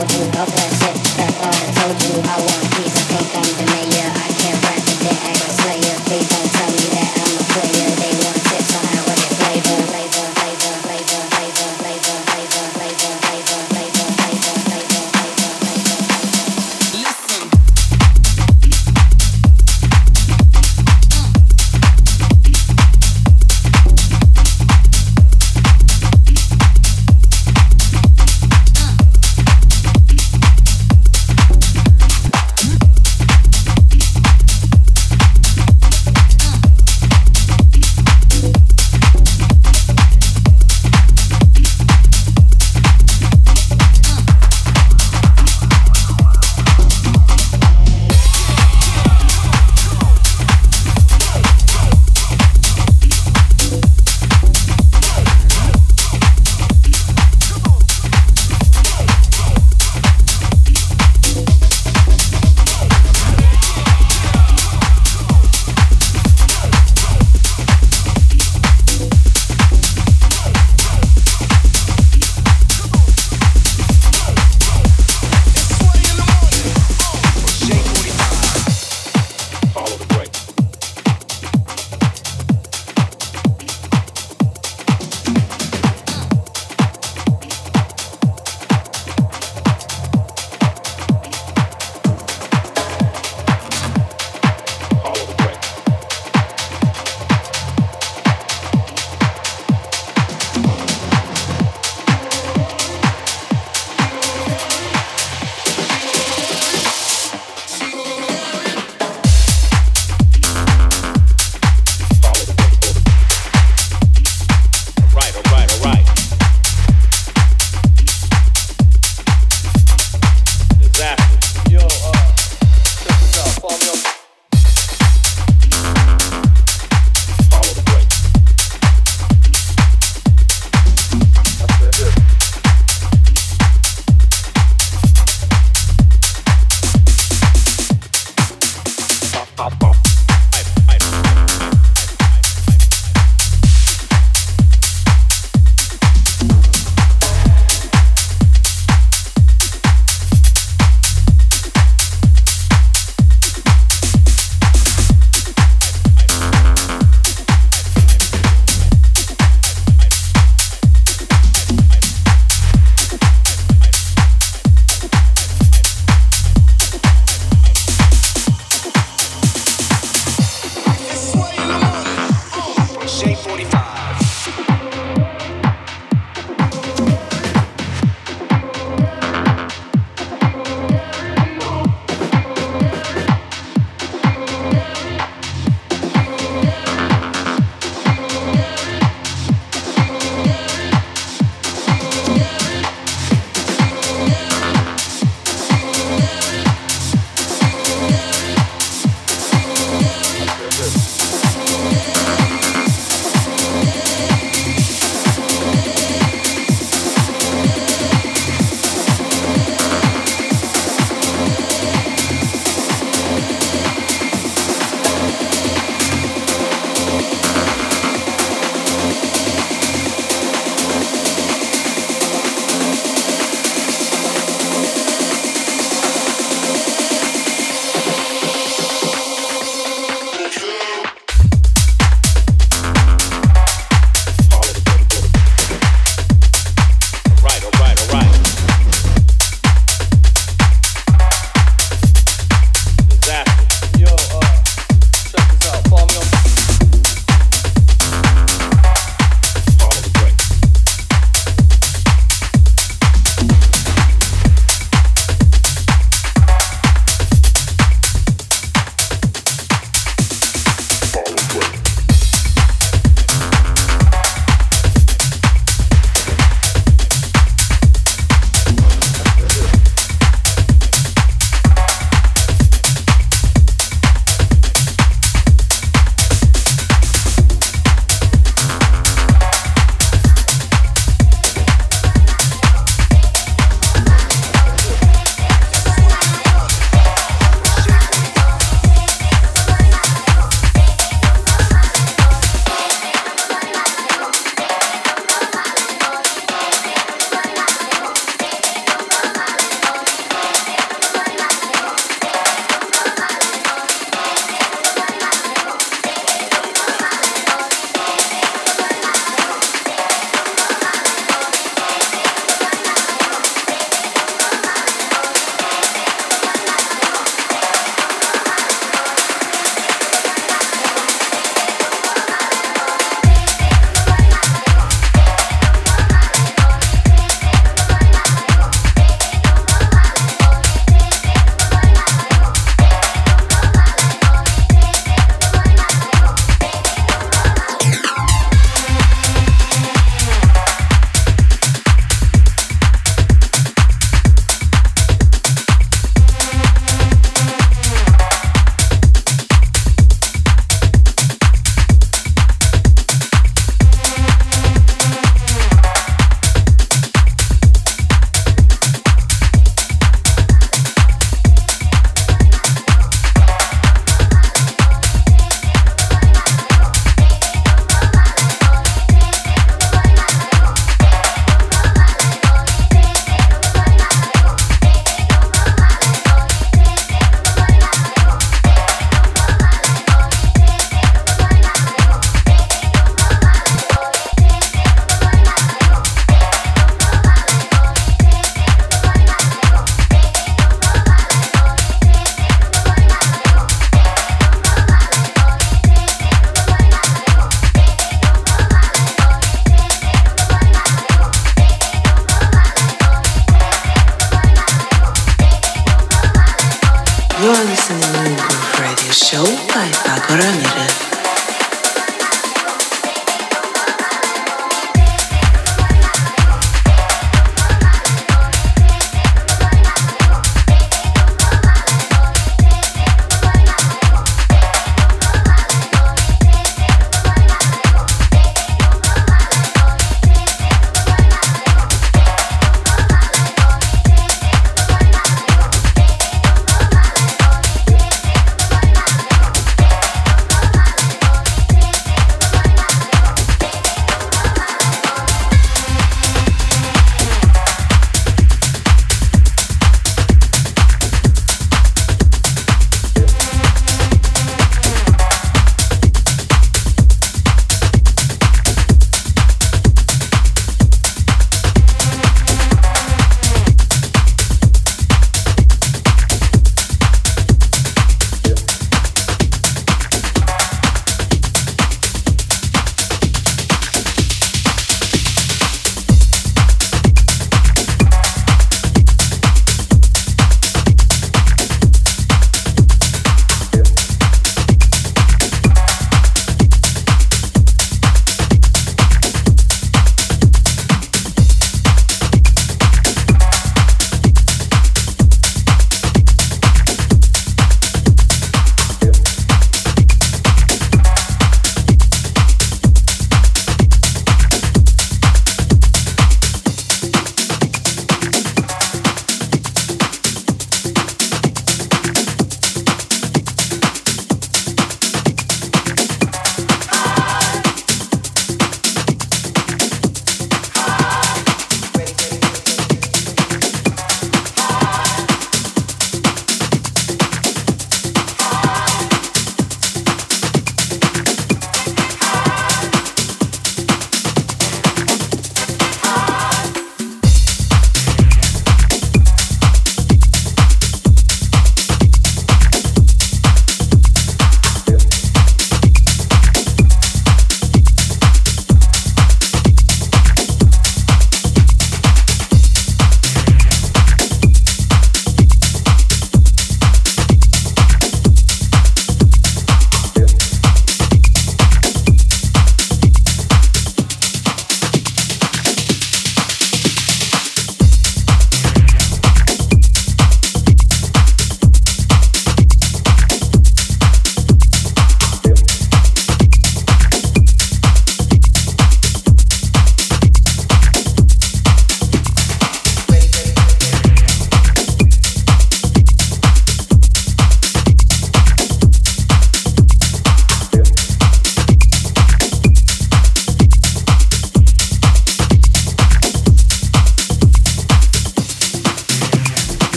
I will help myself.